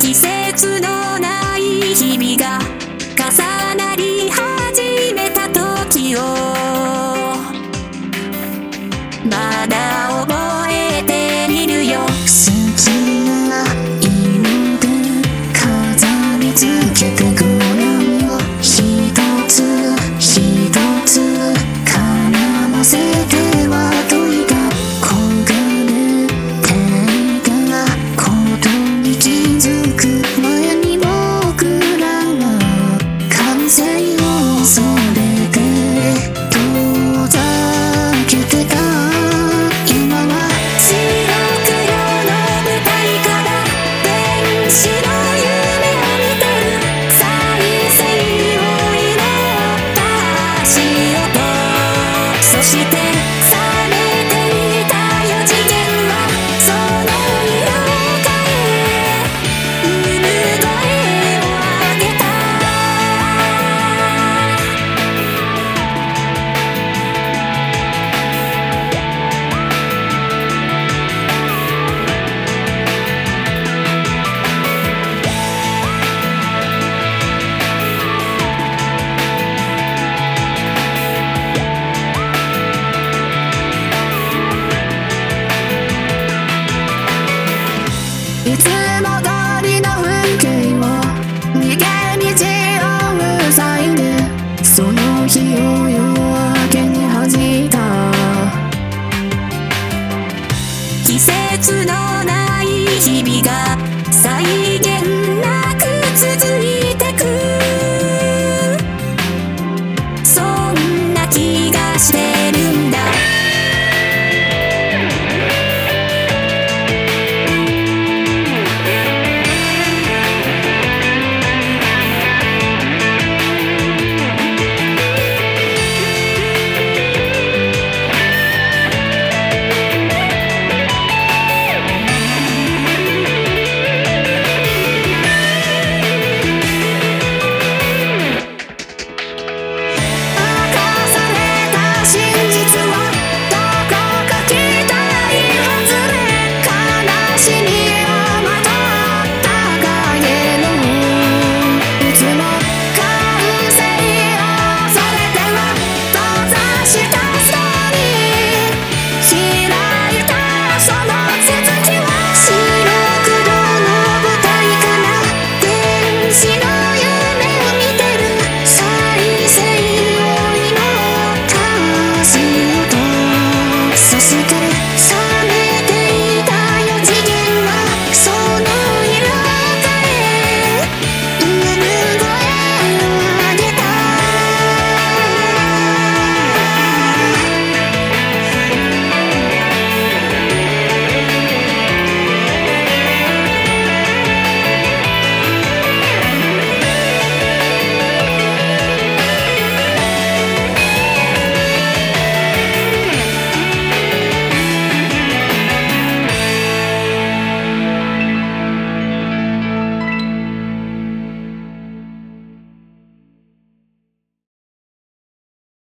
季節のない日々が重なり季節のない日々が